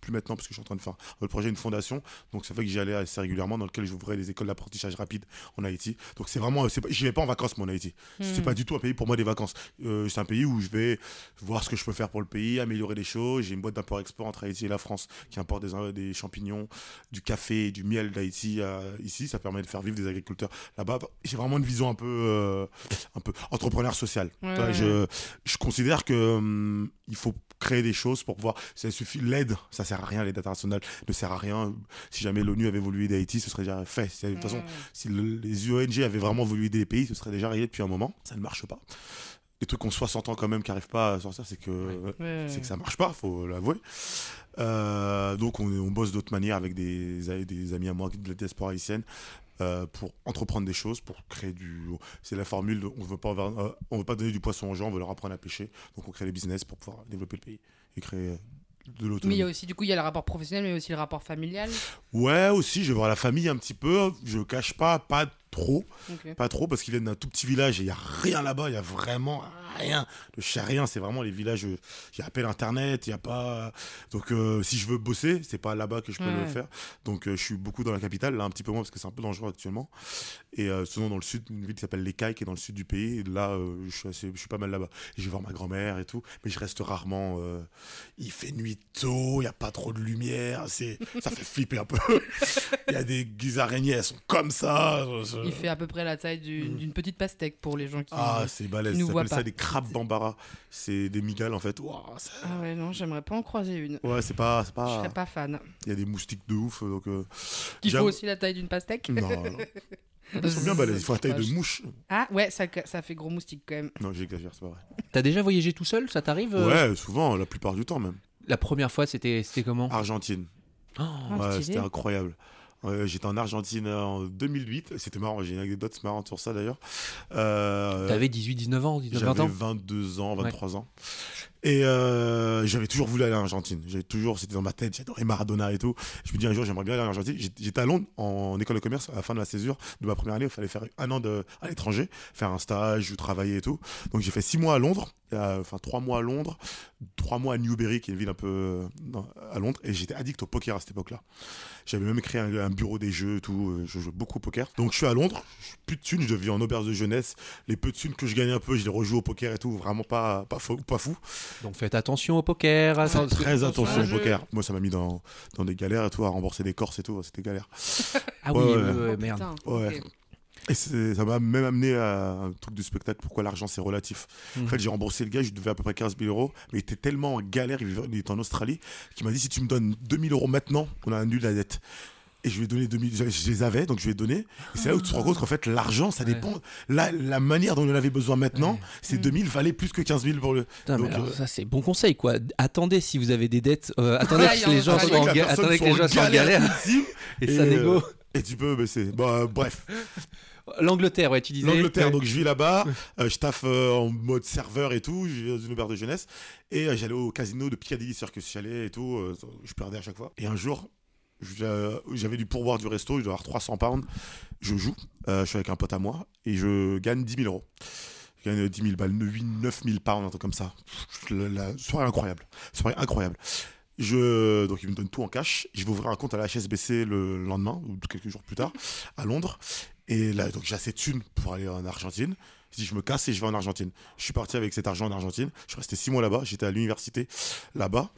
plus maintenant parce que je suis en train de faire le projet une fondation. Donc, ça fait que j'y allais assez régulièrement dans lequel j'ouvrais des écoles d'apprentissage rapide en Haïti. Donc, c'est vraiment, j'y vais pas en vacances, moi, en Haïti. C'est Hmm. pas du tout un pays pour moi des vacances. Euh, c'est un pays où je vais voir ce que je peux faire pour le pays, améliorer les choses. J'ai une boîte d'import-export entre Haïti et la France qui importe des, des champignons, du café, du miel d'Haïti ici. Ça permet de faire vivre des agriculteurs là-bas. J'ai vraiment une vision un peu, euh, un peu entrepreneur social. Ouais, ouais, je, je considère que hum, il faut créer des choses pour pouvoir. Ça suffit. L'aide, ça sert à rien. L'aide internationale ne sert à rien. Si jamais l'ONU avait voulu aider Haïti, ce serait déjà fait. De toute façon, si le- les ONG avaient vraiment voulu aider les pays, ce serait déjà arrivé depuis un moment. Ça ne marche pas. Les trucs qui ont 60 ans quand même, qui n'arrivent pas à sortir, c'est que, Ouais. c'est que ça marche pas, faut l'avouer. Euh, donc on, on bosse d'autres manières avec des, des amis à moi de la diaspora haïtienne euh, pour entreprendre des choses, pour créer du... C'est la formule, de- on veut pas, euh, on veut pas donner du poisson aux gens, on veut leur apprendre à pêcher. Donc on crée des business pour pouvoir développer le pays et créer de Mais il l'autonomie. y a aussi, du coup, il y a le rapport professionnel, mais aussi le rapport familial. Ouais, aussi, je vais voir la famille un petit peu. Je cache pas, pas trop. Pas trop, parce qu'ils viennent d'un tout petit village et il n'y a rien là-bas. Il y a vraiment rien. Le rien, c'est vraiment les villages. Il y a à peine Internet, il n'y a pas. Donc, euh, si je veux bosser, c'est pas là-bas que je peux Ouais. le faire. Donc, euh, je suis beaucoup dans la capitale, là, un petit peu moins, parce que c'est un peu dangereux actuellement. Et euh, sinon, dans le sud, une ville qui s'appelle Les Cailles, qui est dans le sud du pays. Et là, euh, je, suis assez- je suis pas mal là-bas. Je vais voir ma grand-mère et tout. Mais je reste rarement. il fait nuit tôt, il n'y a pas trop de lumière. Ça fait flipper un peu. Il y a des araignées, elles sont comme ça. je- Il fait à peu près la taille du- d'une petite pastèque pour les gens qui. Ah, c'est balèze. nous Ça s'appelle ça pas. des crabes bambara. C'est des migales en fait. Ouah, ça- Ah ouais, non, j'aimerais pas en croiser une. Ouais, c'est pas. c'est Je pas... serais pas fan. Il y a des moustiques de ouf. Donc, euh, Qui j'avoue- aussi la taille d'une pastèque Non, non. Ils sont bien balèzes. Il faut la taille de mouche. Ah ouais, ça, ça fait gros moustique quand même. Non, j'exagère, c'est pas vrai. T'as déjà voyagé tout seul Ça t'arrive euh Ouais, souvent, la plupart du temps même. La première fois, c'était c'était comment? Argentine. Oh. Ah, Ouais, c'était incroyable. J'étais en Argentine en 2008. C'était marrant, j'ai une anecdote marrante sur ça d'ailleurs. Euh, T'avais 18, 19 ans, 19, 20 J'avais ans 22 ans, 23 ans. Et euh, j'avais toujours voulu aller en Argentine. J'avais toujours, c'était dans ma tête, j'adorais Maradona et tout. Je me dis un jour, j'aimerais bien aller en Argentine. J'étais à Londres en école de commerce à la fin de la césure de ma première année. Il fallait faire un an de, à l'étranger, faire un stage, travailler et tout. Donc j'ai fait six mois à Londres, euh, enfin trois mois à Londres, trois mois à Newbury, qui est une ville un peu à Londres. Et j'étais addict au poker à cette époque-là. J'avais même créé un, bureau des jeux, et tout. euh, Je jouais beaucoup au poker. Donc je suis à Londres, je- plus de thunes, je vis en auberge de jeunesse. Les peu de thunes que je gagnais un peu, je les rejoue au poker et tout. Vraiment pas, pas, fou, pas fou. Donc faites attention au poker. Faites attends- très attention au jeu. poker. Moi, ça m'a mis dans, dans des galères et tout, à rembourser des corses et tout. C'était galère. Ah oui, Ouais, ouais, ouais. ouais, Oh, merde. putain, Ouais. ok. Et c'est- ça m'a même amené à un truc du spectacle. Pourquoi l'argent, c'est relatif. En fait, j'ai remboursé le gars, je lui devais à peu près 15 000 euros. Mais il était tellement en galère, il vivait- il était en Australie, qu'il m'a dit si tu me donnes 2 000 euros maintenant, on a annulé la dette. Et je lui ai donné 2000, je je les avais, donc je lui ai donné. Et c'est là où tu te rends compte qu'en fait, l'argent, ça Ouais. dépend. La, la manière dont on en avait besoin maintenant, Ouais. ces 2000 valaient plus que 15 000 pour le. Putain, mais Donc, alors, euh, ça c'est bon conseil quoi. Attendez si vous avez des dettes, euh, attendez que les gens soient en ga- attendez que les gens en soient en galère et et, ça négo. euh, Et tu peux baisser. Bah, bref. L'Angleterre, ouais, tu disais. L'Angleterre, donc je vis là-bas, euh, je taffe euh, en mode serveur et tout, je vis dans une auberge de jeunesse, et euh, j'allais au casino de Piccadilly Circus, j'y allais et tout, je perdais à chaque fois. Et un jour, j'avais du pourboire du resto, je dois avoir 300 pounds, je joue, euh, je suis avec un pote à moi, et je gagne 10 000 euros. Je gagne 10 000 balles, 9 000 pounds, un truc comme ça. La soirée incroyable, soirée incroyable. Je, donc il me donne tout en cash. Je vais ouvrir un compte à la HSBC le lendemain ou quelques jours plus tard à Londres. Et là, donc j'ai assez de thunes pour aller en Argentine. Je dis, je me casse et je vais en Argentine. Je suis parti avec cet argent en Argentine. Je suis resté six mois là-bas. J'étais à l'université là-bas.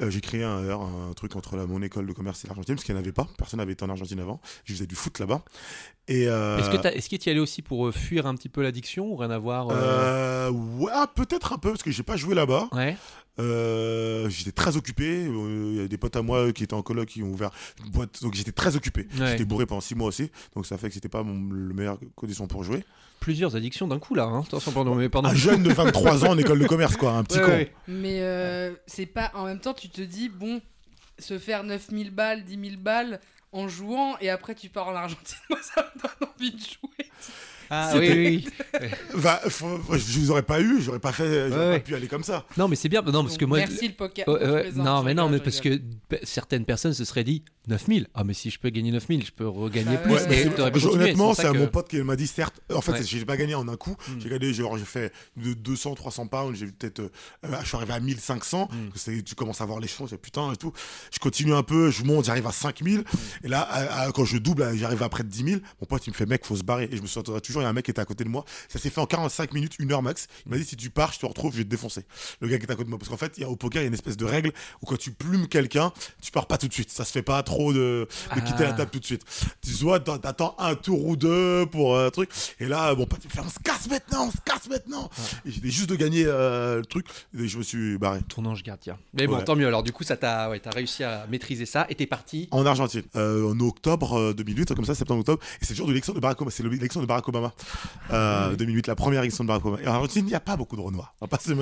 Euh, j'ai créé un, truc entre mon école de commerce et l'Argentine parce qu'il n'y en avait pas. Personne n'avait été en Argentine avant. Je faisais du foot là-bas. Euh, Est-ce que t'as- est-ce que tu y allais aussi pour euh, fuir un petit peu l'addiction ou rien à voir euh, euh, ouais, ah, peut-être un peu parce que j'ai pas joué là-bas. Ouais. Euh, j'étais très occupé. Euh, Il y a des potes à moi qui étaient en coloc qui ont ouvert une boîte, donc j'étais très occupé. Ouais. J'étais bourré pendant six mois aussi, donc ça fait que c'était pas mon, le meilleur condition pour jouer. Plusieurs addictions d'un coup là. Hein. Attention, pardon, mais pardon. Un jeune de 23 ans en école de commerce, quoi, un petit Ouais, con. ouais. Mais euh, c'est pas. En même temps, tu te dis, bon, se faire 9000 balles, 10 000 balles en jouant, et après tu pars en Argentine, moi ça me donne envie de jouer. Ah oui, oui. Va- faut- je vous aurais pas eu, j'aurais pas fait, j'aurais Ouais. pas pu aller comme ça. Non, mais c'est bien. Non, parce Donc, que moi. Merci le poker. Non, plaisante, mais non, mais parce que certaines personnes se seraient dit 9000. Ah, mais si je peux gagner 9000, je peux regagner Bah plus. ouais, et pu honnêtement, c'est que- mon pote qui m'a dit, certes, en fait, Ouais. j'ai pas gagné en un coup. Mm. J'ai gagné, genre, j'ai fait de 200, 300 pounds, j'ai peut-être, euh, je suis arrivé à 1500. Mm. Tu commences à voir les choses, et putain, et tout. Je continue un peu, je monte, j'arrive à 5000. Et là, à- à- quand je double, j'arrive à près de 10 000. Mon pote, il me fait, mec, faut se barrer. Et je me souviendrai toujours, il y a un mec qui était à côté de moi. Ça s'est fait en 45 minutes, une heure max. Il m'a dit, si tu pars, je te retrouve, je vais te défoncer. Le gars qui est à côté de moi. Parce qu'en fait, y a, au poker, il y a une espèce de règle où quand tu plumes quelqu'un, tu pars pas tout de suite. Ça se fait pas trop de, de quitter la Ah. table tout de suite. Tu vois, t'attends un tour ou deux pour euh, un truc. Et là, il me fait, on se casse maintenant, on se casse maintenant. Et j'étais juste de gagner euh, le truc. Et je me suis barré. Ton ange gardien. Mais bon, Ouais. tant mieux. Alors, du coup, ça t'a, ouais, réussi à maîtriser ça et t'es parti. En Argentine, euh, en octobre euh, 2008, comme ça, septembre-octobre, et c'est le jour de l'élection de Barack Obama. C'est l'élection de Barack Obama. Euh, 2008, la première élection de Barack Obama. Et en Argentine, il n'y a pas beaucoup de se-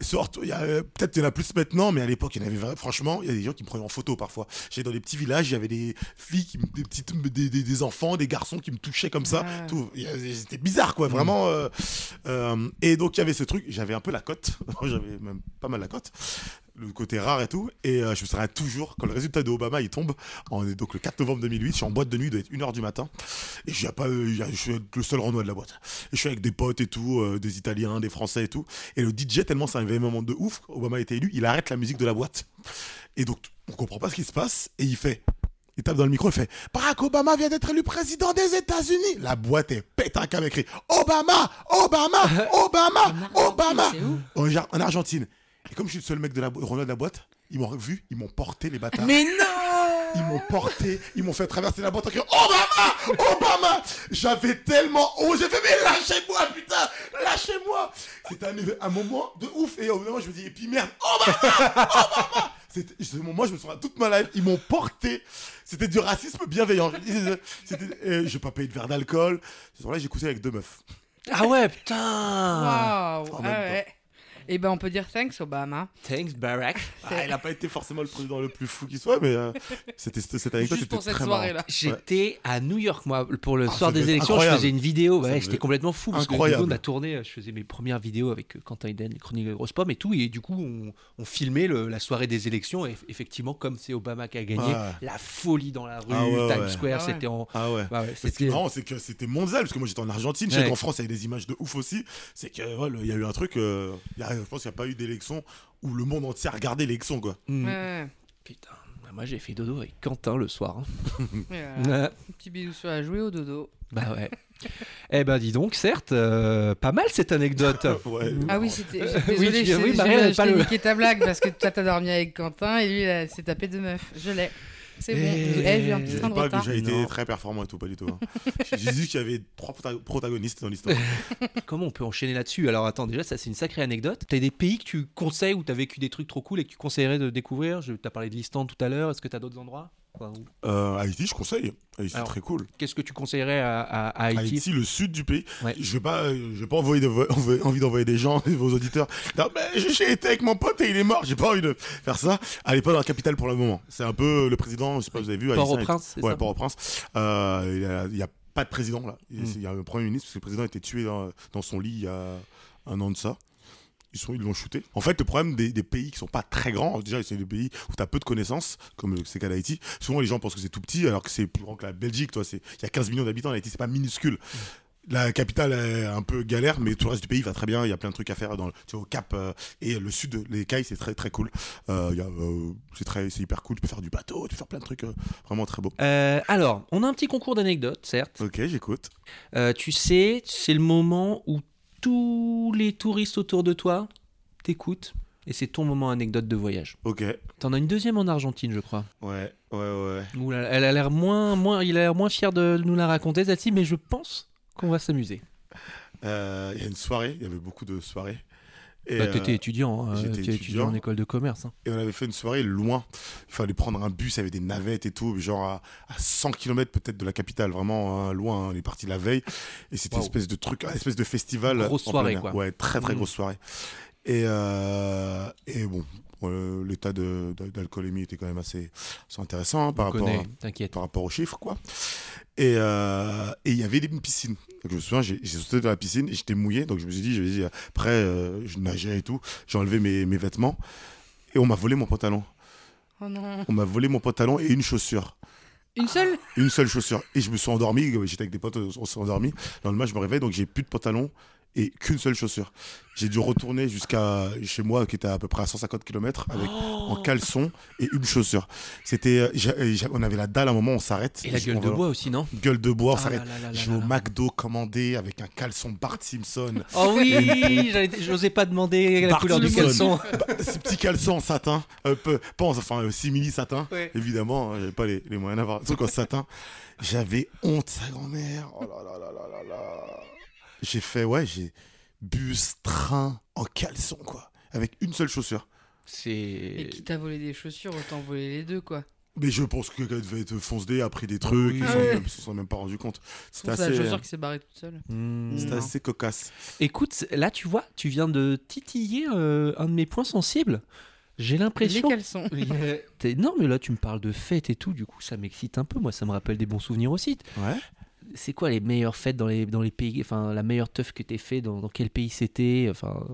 Surtout, euh, peut-être il y en a plus maintenant, mais à l'époque, il y en avait franchement, il y a des gens qui me prenaient en photo parfois. J'étais dans des petits villages, il y avait des filles, qui, des petites, des, des- des enfants, des garçons qui me touchaient comme ça. Ah. C'était bizarre, quoi, vraiment. euh, euh, et donc, il y avait ce truc. J'avais un peu la cote. j'avais même pas mal la cote le côté rare et tout. Et euh, je me souviens toujours, quand le résultat de Obama il tombe, en, donc le 4 novembre 2008, je suis en boîte de nuit, il doit être 1h du matin. Et j'ai pas, euh, je suis le seul Renoir de la boîte. Et je suis avec des potes et tout, euh, des Italiens, des Français et tout. Et le DJ, tellement c'est un événement de ouf, Obama a été élu, il arrête la musique de la boîte. Et donc, on comprend pas ce qui se passe. Et il fait. Il tape dans le micro, il fait Barack Obama vient d'être élu président des États-Unis. La boîte est pète un câble écrit Obama, Obama, Obama, Obama. En Argentine. Et comme je suis le seul mec de la, Renault de la boîte, ils m'ont vu, ils m'ont porté les bâtards. Mais non Ils m'ont porté, ils m'ont fait traverser la boîte en criant Obama Obama J'avais tellement honte, j'ai fait mais lâchez-moi putain Lâchez-moi C'était un, moment de ouf et au bout moment je me dis et puis merde Obama Obama C'était ce moment je me souviens toute ma life, ils m'ont porté c'était du racisme bienveillant. C'était- et J'ai pas payé de verre d'alcool. Ce soir-là, j'ai couché avec deux meufs. Ah ouais, putain. Waouh En ah ouais. Et ben on peut dire thanks Obama. Thanks, Barack. Ah, il a pas été forcément le président le plus fou qui soit, mais euh, c'était cette anecdote Juste était pour cette très soirée marrante. là. J'étais à New York, moi, pour le Ah, soir des élections. Je faisais une vidéo. Ouais, j'étais complètement fou. Parce incroyable. que du coup, on a tourné, je faisais mes premières vidéos avec euh, Quentin Eden, les chroniques de Grosse Pomme et tout. Et du coup, on, on filmait le- la soirée des élections. Et effectivement, comme c'est Obama qui a gagné, Ouais. la folie dans la rue, Ah ouais, Times ouais. Square, Ah ouais. c'était en. Ah ouais. Est c'était. marrant, c'est que c'était mondial, parce que moi j'étais en Argentine, Ouais. qu'en France il y a des images de ouf aussi. C'est que voilà, il y a eu un truc, euh, il y a- je pense qu'il n'y a pas eu d'élection où le monde entier a regardé l'élection quoi. Hmm. Ouais, Putain, moi j'ai fait dodo avec Quentin le soir. hein. voilà. Petit bisou sur la jouer au dodo. Bah ouais. eh ben dis donc, certes, euh, pas mal cette anecdote. Ouais. Ah oui, c'était. Désolé, oui, je oui, je elle pas t'ai le- niqué ta blague parce que toi t'as dormi avec Quentin et lui il s'est tapé deux meufs. Je l'ai. C'est bon. Eh, j'ai eu un petit train de pas que retard. j'ai été Non. très performant et tout, pas du tout. hein. J'ai dit qu'il y avait trois prota- protagonistes dans l'histoire. Comment on peut enchaîner là-dessus? Alors attends, déjà, ça c'est une sacrée anecdote. T'as des pays que tu conseilles où t'as vécu des trucs trop cool et que tu conseillerais de découvrir? Je t'as parlé de l'Islande tout à l'heure. Est-ce que t'as d'autres endroits? Où- Euh, Haïti, je conseille. Haïti, c'est très cool. Qu'est-ce que tu conseillerais à, à- à Haïti, Haïti, le sud du pays. Ouais. Je vais pas, euh, je vais pas envoyer de- envie d'envoyer des gens, vos auditeurs. Non, mais j'ai- été avec mon pote et il est mort. J'ai pas envie de faire ça. Allez pas dans la capitale pour le moment. C'est un peu le président. Je sais pas, vous avez vu. Port-au-Prince, Ouais, Port-au-Prince. Euh, il y y a pas de président là. Il Mm. il y a un premier ministre parce que le président a été tué dans, dans son lit il y a un an de ça. Ils sont, ils l'ont shooté. En fait, le problème des, des pays qui sont pas très grands, déjà, c'est des pays où tu as peu de connaissances, comme c'est le cas d'Haïti. Souvent, les gens pensent que c'est tout petit, alors que c'est plus grand que la Belgique. Toi, c'est, il y a 15 millions d'habitants. Haïti, c'est pas minuscule. La capitale est un peu galère, mais tout le reste du pays va très bien. Il y a plein de trucs à faire dans le, tu vois, au Cap euh, et le sud, les Cailles, c'est très très cool. Euh, euh, c'est très, c'est hyper cool. Tu peux faire du bateau, tu peux faire plein de trucs vraiment très beaux. Alors, on a un petit concours d'anecdotes, certes. Ok, j'écoute. Tu sais, c'est le moment où tous les touristes autour de toi t'écoutent et c'est ton moment anecdote de voyage. Ok. T'en as une deuxième en Argentine, je crois. Ouais, ouais, ouais. Où elle elle a l'air moins, moins, il a l'air moins fier de nous la raconter, celle-ci, mais je pense qu'on va s'amuser. Euh, Il y a une soirée, il y avait beaucoup de soirées. Et, Bah, euh, t'étais étudiant, hein, j'étais t'es étudiant en école de commerce. hein. et on avait fait une soirée loin. Il fallait prendre un bus, il y avait des navettes et tout, genre à, à 100 km peut-être de la capitale, vraiment hein, loin. hein. On est parti la veille. Et c'était une espèce de truc, une espèce de festival. Grosse soirée, quoi. Ouais, très très Mhm. grosse soirée. Et, euh, et bon, l'état d'alcoolémie était quand même assez, assez intéressant hein, par rapport connaît, à- t'inquiète. par rapport aux chiffres, quoi. Et euh, et il y avait une piscine. Donc, je me souviens, j'ai j'ai sauté dans la piscine et j'étais mouillé. Donc je me suis dit, je vais dire, après, euh, je nageais et tout. J'ai enlevé mes, mes vêtements et on m'a volé mon pantalon. Oh non. On m'a volé mon pantalon et une chaussure. Une seule? Une seule chaussure. Et je me suis endormi. J'étais avec des potes, on s'est endormi. Le lendemain, je me réveille, donc j'ai plus de pantalon et qu'une seule chaussure. J'ai dû retourner jusqu'à chez moi, qui était à peu près à 150 km, avec en caleçon et une chaussure. C'était, euh, j'ai- on avait la dalle à un moment, on s'arrête. Et la gueule de va- bois aussi, non? Gueule de bois, on Ah s'arrête. Je vais au. McDo commandé avec un caleçon Bart Simpson. Oh oui, j'osais pas demander la Bart couleur du caleçon. Bah, ces petits caleçons en satin, un peu, pas en, enfin euh, simili satin, Ouais. évidemment, hein, j'avais pas les, les moyens d'avoir un truc en satin. J'avais honte, sa grand-mère. Oh là là là là là là. J'ai fait, ouais, j'ai bus, train, en caleçon, quoi, avec une seule chaussure. Et C'est. qui t'a volé des chaussures, autant voler les deux, quoi. Mais je pense que quelqu'un devait être foncé, a pris des trucs, oui. ils Ah ouais. même- se sont même pas rendus compte. C'était C'est la assez, chaussure qui s'est barrée toute seule. C'était Non. assez cocasse. Écoute, là, tu vois, tu viens de titiller euh, un de mes points sensibles. J'ai Les l'impression. caleçons. T'es- Non, mais là, tu me parles de fêtes et tout, du coup, ça m'excite un peu. Moi, ça me rappelle des bons souvenirs aussi. Ouais. C'est quoi les meilleures fêtes dans les, dans les pays Enfin, la meilleure teuf que t'aies fait dans, dans quel pays c'était Enfin,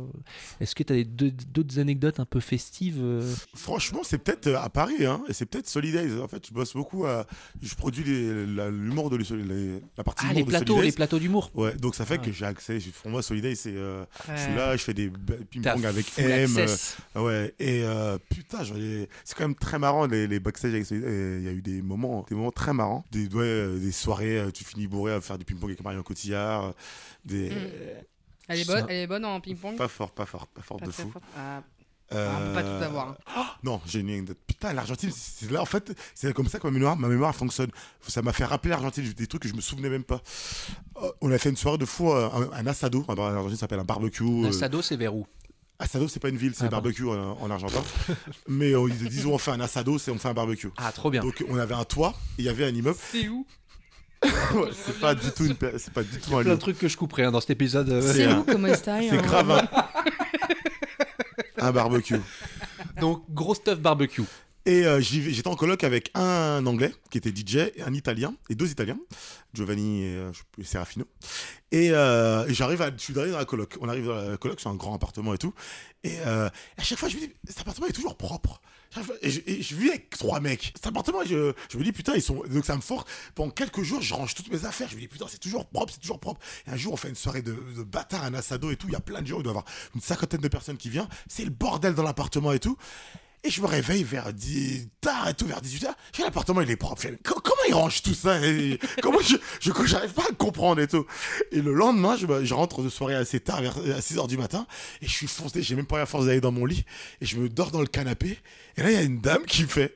est-ce que t'as d'autres anecdotes un peu festives euh Franchement, c'est peut-être euh, à Paris, hein, et c'est peut-être Solidays. En fait, je bosse beaucoup à. Je produis l'humour de les- la partie Ah, les plateaux, les plateaux d'humour. Ouais, donc ça fait Ah. que j'ai accès. Pour moi, Solidays, c'est. euh, Je suis là, je fais des ping-pong avec M. euh, ouais, et euh, putain, c'est quand même très marrant les, les backstage avec Solidays. Il y a eu des moments, des moments très marrants. Des, ouais, des soirées, tu finis bourré à faire du ping-pong avec Marion Cotillard. euh, Des. Mm. Elle est bonne, elle est bonne en ping-pong Pas fort, pas fort, pas fort Pas de fou. forte. Ah, Euh, on peut pas tout avoir. hein. Non, j'ai une anecdote. Putain, l'Argentine, c'est là, en fait, c'est comme ça que ma mémoire, ma mémoire fonctionne. Ça m'a fait rappeler l'Argentine, des trucs que je me souvenais même pas. Euh, on a fait une soirée de fou, euh, un, un asado. En Argentine, ça s'appelle un barbecue. euh, Sado, c'est vers où Asado, c'est pas une ville, c'est Ah, un barbecue en, en argentin. Mais euh, ils disent, on fait un asado, c'est on fait un barbecue. Ah, trop bien. Donc on avait un toit, il y avait un immeuble. C'est où? Ouais, c'est pas du tout une, per- c'est pas du tout un Plein lieu. de trucs que je couperai hein, dans cet épisode. euh, C'est où Comment est C'est grave un, un barbecue. Donc, gros stuff barbecue. Et euh, j'étais en coloc avec un Anglais qui était DJ, et un Italien et deux Italiens, Giovanni et, euh, Serafino. Et, euh, et j'arrive, à, je suis arrivé dans la coloc. On arrive dans la coloc, c'est un grand appartement et tout. Et euh, à chaque fois, je me dis, cet appartement est toujours propre. Et je, et je vis avec trois mecs. Cet appartement, je, je me dis, putain, ils sont. Donc ça me force. Pendant quelques jours, je range toutes mes affaires. Je me dis, putain, c'est toujours propre, c'est toujours propre. Et un jour, on fait une soirée de, de bâtard, un assado et tout. Il y a plein de gens, il doit y avoir une cinquantaine de personnes qui viennent. C'est le bordel dans l'appartement et tout. Et je me réveille vers 10, tard et tout, vers 18h. Je fais l'appartement, il est propre. Comment il range tout ça Et Comment je, j'arrive pas à comprendre et tout. Et le lendemain, je, me- je rentre de soirée assez tard, vers à 6h du matin. Et je suis foncé, j'ai même pas la force d'aller dans mon lit. Et je me dors dans le canapé. Et là, il y a une dame qui me fait.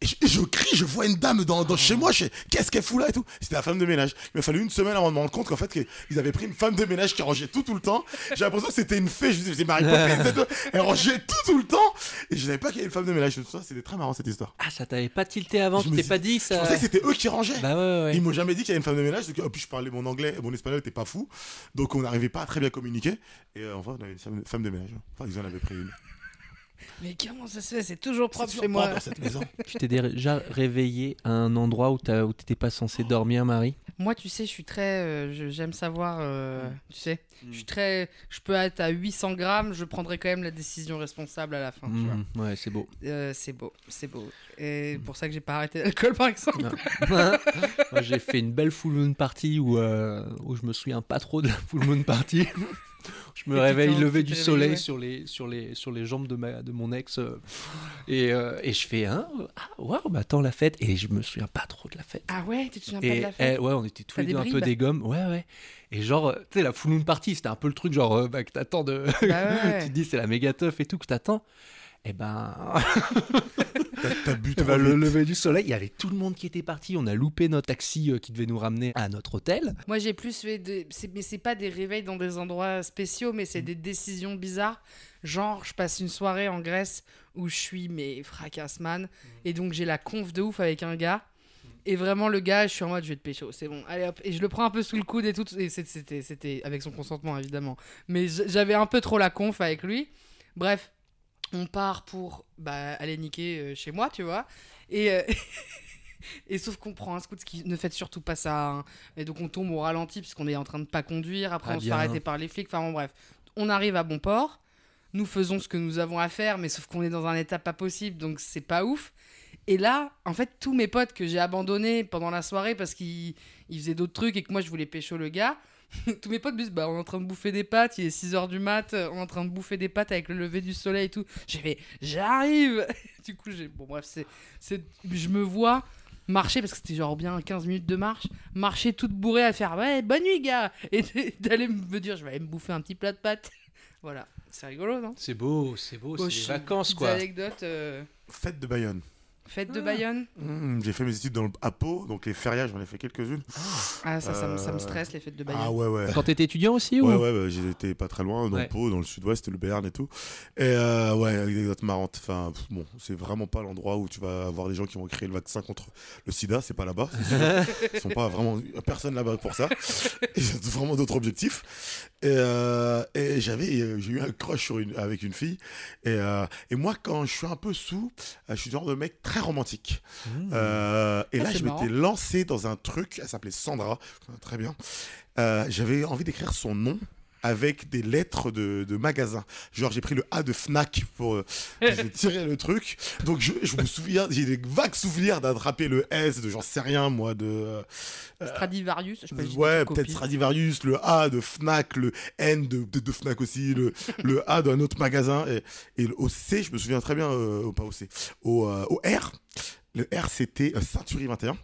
Et je, et je crie, je vois une dame dans, dans chez moi, je qu'est-ce qu'elle fout là et tout. C'était la femme de ménage. Il m'a fallu une semaine avant de me rendre compte qu'en fait, qu'ils avaient pris une femme de ménage qui rangeait tout tout le temps. J'ai l'impression que c'était une fée, je me disais, c'est Marie Poppins, elle rangeait tout tout le temps. Et je savais pas qu'il y avait une femme de ménage. Tout ça, c'était très marrant cette histoire. Ah, ça t'avait pas tilté avant Je dis- pas dit Je ça pensais que c'était eux qui rangeaient. Bah ouais, ouais. Ils m'ont jamais dit qu'il y avait une femme de ménage. Donc, en plus, je parlais mon anglais, mon espagnol était pas fou. Donc, on n'arrivait pas à très bien communiquer. Et euh, enfin, on avait une femme de ménage. Enfin, ils en avaient pris une. Mais comment ça se fait? C'est toujours propre chez moi. propre, cette maison. Tu t'es déjà réveillé à un endroit où t'étais pas censé dormir, Marie? Moi, tu sais, je suis très. euh, J'aime savoir. euh, Mm. Tu sais, je suis très. Je peux être à 800 grammes, je prendrai quand même la décision responsable à la fin. tu vois. Mhm, Ouais, c'est beau. Euh, c'est beau, c'est beau. Et pour ça que j'ai pas arrêté l'alcool, par exemple. Moi, j'ai fait une belle full moon party où, euh, où je me souviens pas trop de la full moon party. Je me réveille tu du soleil ouais. sur, les, sur, les, sur les jambes de, ma, de mon ex. euh, et, euh, et je fais, hein, ah, waouh, bah attends, la fête. Et je me souviens pas trop de la fête. Ah ouais, tu te souviens pas de la fête? elle- ouais, on était tous les deux un peu des gommes. Ouais, ouais. Et genre, euh, tu sais, la full moon party, c'était un peu le truc genre bah, que t'attends de. Bah ouais. tu te dis c'est la méga teuf et tout que t'attends. Et ben, T'as- bu eh trop ben, le vite. lever du soleil, il y avait tout le monde qui était parti. On a loupé notre taxi euh, qui devait nous ramener à notre hôtel. Moi, j'ai plus fait des. c'est- Mais c'est pas des réveils dans des endroits spéciaux, mais c'est des décisions bizarres. Genre, je passe une soirée en Grèce où je suis, mais fracasse-man. Et donc, j'ai la conf de ouf avec un gars. Et vraiment, le gars, je suis en mode, je vais te pécho, c'est bon. Allez hop. Et je le prends un peu sous le coude et tout. Et c'était c'était avec son consentement, évidemment. Mais j'avais un peu trop la conf avec lui. Bref, on part pour bah, aller niquer euh, chez moi, tu vois. Et. euh, Et sauf qu'on prend un scout, ce qui ne faites surtout pas ça. hein. Et donc on tombe au ralenti puisqu'on est en train de pas conduire. Après Ah on se fait arrêter par les flics. Enfin bon, bref, on arrive à bon port. Nous faisons ce que nous avons à faire, mais sauf qu'on est dans un état pas possible, donc c'est pas ouf. Et là, en fait, tous mes potes que j'ai abandonnés pendant la soirée parce qu'ils ils faisaient d'autres trucs et que moi je voulais pécho le gars, tous mes potes me disent bah, on est en train de bouffer des pâtes, il est 6h du mat, on est en train de bouffer des pâtes avec le lever du soleil et tout. J'ai fait j'arrive Du coup, j'ai. Bon, bref, c'est. c'est- Je me vois marcher parce que c'était genre bien 15 minutes de marche marcher toute bourrée à faire ouais bonne nuit gars et d'aller me dire je vais aller me bouffer un petit plat de pâtes voilà c'est rigolo non? C'est beau, c'est beau, Bon, c'est des vacances quoi. anecdotes euh, Fête de Bayonne. Fête de Bayonne Mmh, j'ai fait mes études dans le, à Pau, donc les férias, j'en ai fait quelques-unes. ah ça, ça, me, ça me stresse les fêtes de Bayonne Ah ouais, ouais. Quand t'étais étudiant aussi ou? Ouais, ouais, bah, j'étais pas très loin, dans Ouais. Pau, dans le sud-ouest, le Béarn et tout. Et euh, ouais, avec des anecdotes marrantes. Enfin, pff, bon, c'est vraiment pas l'endroit où tu vas avoir des gens qui vont créer le vaccin contre le sida, c'est pas là-bas. Ils sont pas vraiment. y a personne là-bas pour ça. Ils ont vraiment d'autres objectifs. Et, euh, et j'avais, euh, j'ai eu un crush sur une, avec une fille. Et, euh, et moi, quand je suis un peu sous, je suis le genre de mec très romantique. Mmh. Euh, et Ah, là, je m'étais lancé dans un truc, elle s'appelait Sandra, très bien. Euh, J'avais envie d'écrire son nom avec des lettres de, de magasin. Genre, j'ai pris le A de Fnac pour. euh, j'ai tiré le truc. Donc, je, je me souviens, j'ai des vagues souvenirs d'attraper le S de j'en sais rien, moi, de. euh, Stradivarius je sais pas j'ai ouais, peut-être. Stradivarius, le A de Fnac, le N de, de, de Fnac aussi, le, le A d'un autre magasin. Et, et le- au C, je me souviens très bien, euh, pas au C, au, euh, au R. Le R, c'était euh, Century 21.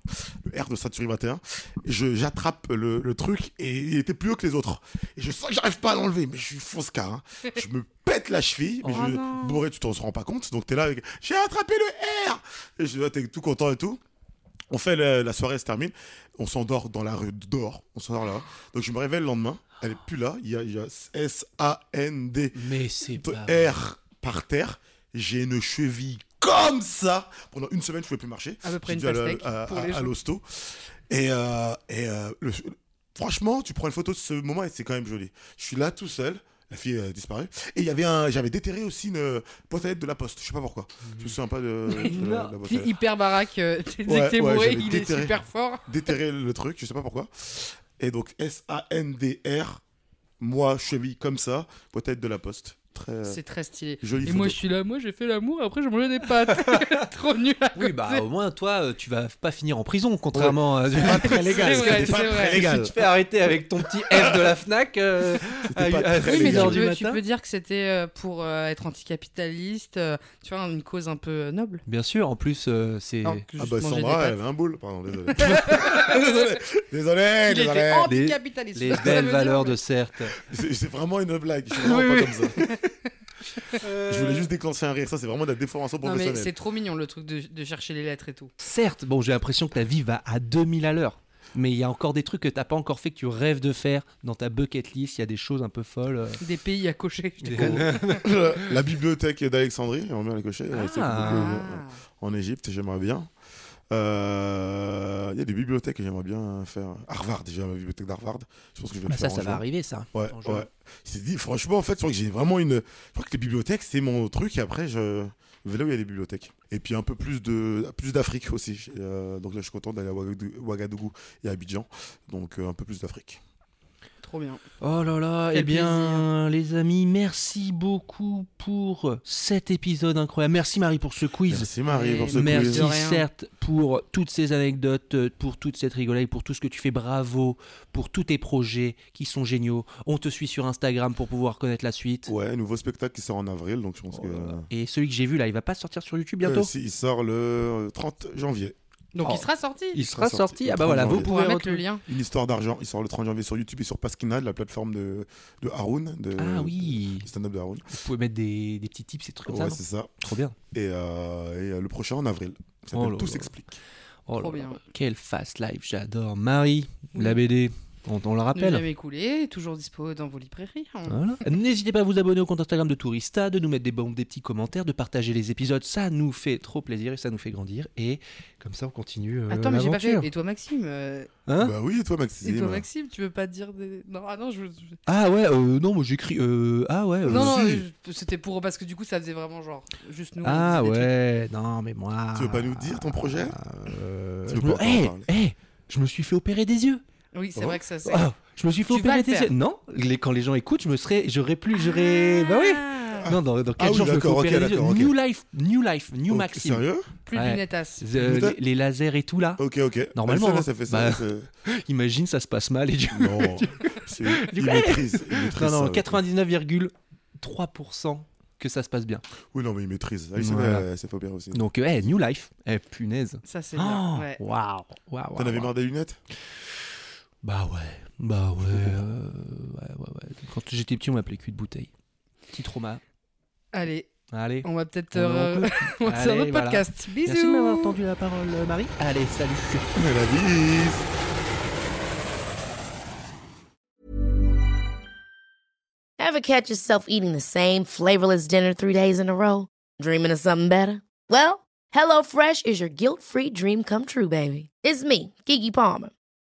Le R de Century 21. Je- J'attrape le, le truc et il était plus haut que les autres. Et je sens que j'arrive pas à l'enlever, mais je suis fonce car. Je me pète la cheville, mais Oh je, bourré, tu t'en rends pas compte. Donc t'es là avec, j'ai attrapé le R! Et je t'es tout content et tout. On fait la, la soirée, elle se termine. On s'endort dans la rue dehors. On s'endort là. Donc je me réveille le lendemain. Elle est plus là. Il y a, il y a S-A-N-D Mais c'est pas. R par terre. J'ai une cheville comme ça. Pendant une semaine, je pouvais plus marcher. À peu près une à, à- à l'hosto. Et, euh, et euh, le- franchement, tu prends une photo de ce moment et c'est quand même joli. Je suis là tout seul. La fille a disparu. Et il y avait un, j'avais déterré aussi une boîte à lettres de la poste. Je sais pas pourquoi. Je me souviens pas de, de la, de la boîte à Puis lettres. hyper baraque euh, Ouais, ouais, il est déterré. super fort déterrer le truc, je sais pas pourquoi. Et donc S-A-N-D-R, moi, cheville comme ça, peut-être de la poste. Très c'est très stylé jolie et photo. moi je suis là moi j'ai fait l'amour après j'ai mangé des pâtes trop nul à Oui, bah au moins, toi, euh, tu vas pas finir en prison, contrairement à. pas très légal. C'est vrai, pas c'est très vrai. légal. Tu te fais arrêter avec ton petit F de la Fnac euh, à, pas à très Oui, mais 6 légal. heures tu peux, tu peux dire que c'était euh, pour euh, être anticapitaliste, euh, tu vois, une cause un peu euh, noble. Bien sûr, en plus, euh, c'est. Ah bah Sandra, elle avait un boule. Pardon, désolé. désolé, désolé, Il était désolé. anticapitaliste. Les belles valeurs mais- de certes. C'est c'est vraiment une blague. Je suis vraiment Oui, pas oui. comme ça. Je voulais juste déclencher un rire. Ça, c'est vraiment de la déformation professionnelle. c'est trop mignon le truc de, de chercher les lettres et tout. Certes, bon, j'ai l'impression que ta vie va à 2000 à l'heure. Mais il y a encore des trucs que t'as pas encore fait que tu rêves de faire dans ta bucket list. Il y a des choses un peu folles. euh. Des pays à cocher, je déconne. la bibliothèque d'Alexandrie, j'aimerais bien la cocher. Elle Ah. beaucoup, euh, en Égypte, j'aimerais bien. Euh, Il y a des bibliothèques que j'aimerais bien faire. Harvard, déjà, la bibliothèque d'Harvard. Je pense que je vais Bah, le ça, faire. ça un va arriver, ça. Ouais. C'est dit, franchement, en fait, je crois que j'ai vraiment une. Je crois que les bibliothèques, c'est mon truc. Et après, je vais là où il y a des bibliothèques. Et puis un peu plus de plus d'Afrique aussi. Euh, donc là, je suis content d'aller à Ouagadougou- Ouagadougou et à Abidjan. Donc euh, un peu plus d'Afrique. Trop bien. Oh là là, Quel eh bien, les amis, merci beaucoup pour cet épisode incroyable. Merci Marie pour ce quiz. Merci Marie Et pour ce Merci quiz. Rien. certes pour toutes ces anecdotes, pour toute cette rigolade, pour tout ce que tu fais. Bravo pour tous tes projets qui sont géniaux. On te suit sur Instagram pour pouvoir connaître la suite. Ouais, nouveau spectacle qui sort en avril. Donc je pense Oh que. Et celui que j'ai vu là, il va pas sortir sur YouTube bientôt? Euh, si, il sort le 30 janvier. Donc Oh. il sera sorti. Il sera sorti. sorti. Ah bah voilà, vous pouvez mettre le lien. Une histoire d'argent. Il sort le 30 janvier sur YouTube et sur Pasquina, la plateforme de, de Haroun. De, Ah oui. du Stand-up de Haroun. Vous pouvez mettre des, des petits tips et trucs comme Ouais, ça. c'est ça. Trop bien. Et, euh, et, euh, le prochain en avril. Ça Oh Tout s'explique. Oh Trop là bien. là, Quel fast life, j'adore. Marie, Oui. la BD, on, on le Ne rappelle. jamais écoulé, toujours dispo dans vos librairies. hein. Voilà. N'hésitez pas à vous abonner au compte Instagram de Tourista, de nous mettre des bombes, des petits commentaires, de partager les épisodes. Ça nous fait trop plaisir et ça nous fait grandir. Et comme ça, on continue. euh, Attends, mais j'ai pas fait. Et toi, Maxime euh, Hein bah oui, et toi, Et Maxime toi, Maxime, tu veux pas dire des. Non, ah non, je. ah ouais, euh, non, moi j'écris. euh, ah ouais. euh, non, non, je- c'était pour. Parce que du coup, ça faisait vraiment genre. Juste nous. Ah ouais, non, mais moi. Tu veux pas nous dire ton projet? euh, Tu je veux me... pas Eh, parler eh, je me suis fait opérer des yeux. Oui, c'est Oh. vrai que ça c'est. Ah, je me suis fait opérer des yeux. Non, les- quand les gens écoutent, je me serais, j'aurais plus, j'aurais. Bah oui. Ah, Non, dans, dans 4 Ah oui, jours, je me fais les yeux. New life, new life, new Maxime. Sérieux Plus Ouais. de lunettas. Euh, les, les lasers et tout là. Ok, ok. Normalement, Ah, ça, là, hein. ça fait ça. Bah, Imagine, ça se passe mal et du Non. C'est- Du il coup, maîtrise. il maîtrise Non, non, ça, ouais. 99,3% que ça se passe bien. Oui, non, mais il maîtrise. Ah, il Voilà. fait- c'est pas bien aussi. Donc, euh, eh, new life. Eh, punaise. Ça c'est Oh, bien. Ouais. Waouh. Waouh. T'en avais waouh. marre des lunettes? Bah ouais. Bah ouais. euh, ouais, ouais, ouais. Quand j'étais petit, on m'appelait cul de bouteille. Petit trauma. Allez, Allez. on va peut-être. On euh, on va faire Allez, notre voilà. podcast. Bisous. Merci de m'avoir tendu la parole, euh, Marie. Allez, salut. La bise Ever catch yourself eating the same flavorless dinner three days in a row? Dreaming of something better? Well, HelloFresh is your guilt-free dream come true, baby. It's me, Kiki Palmer.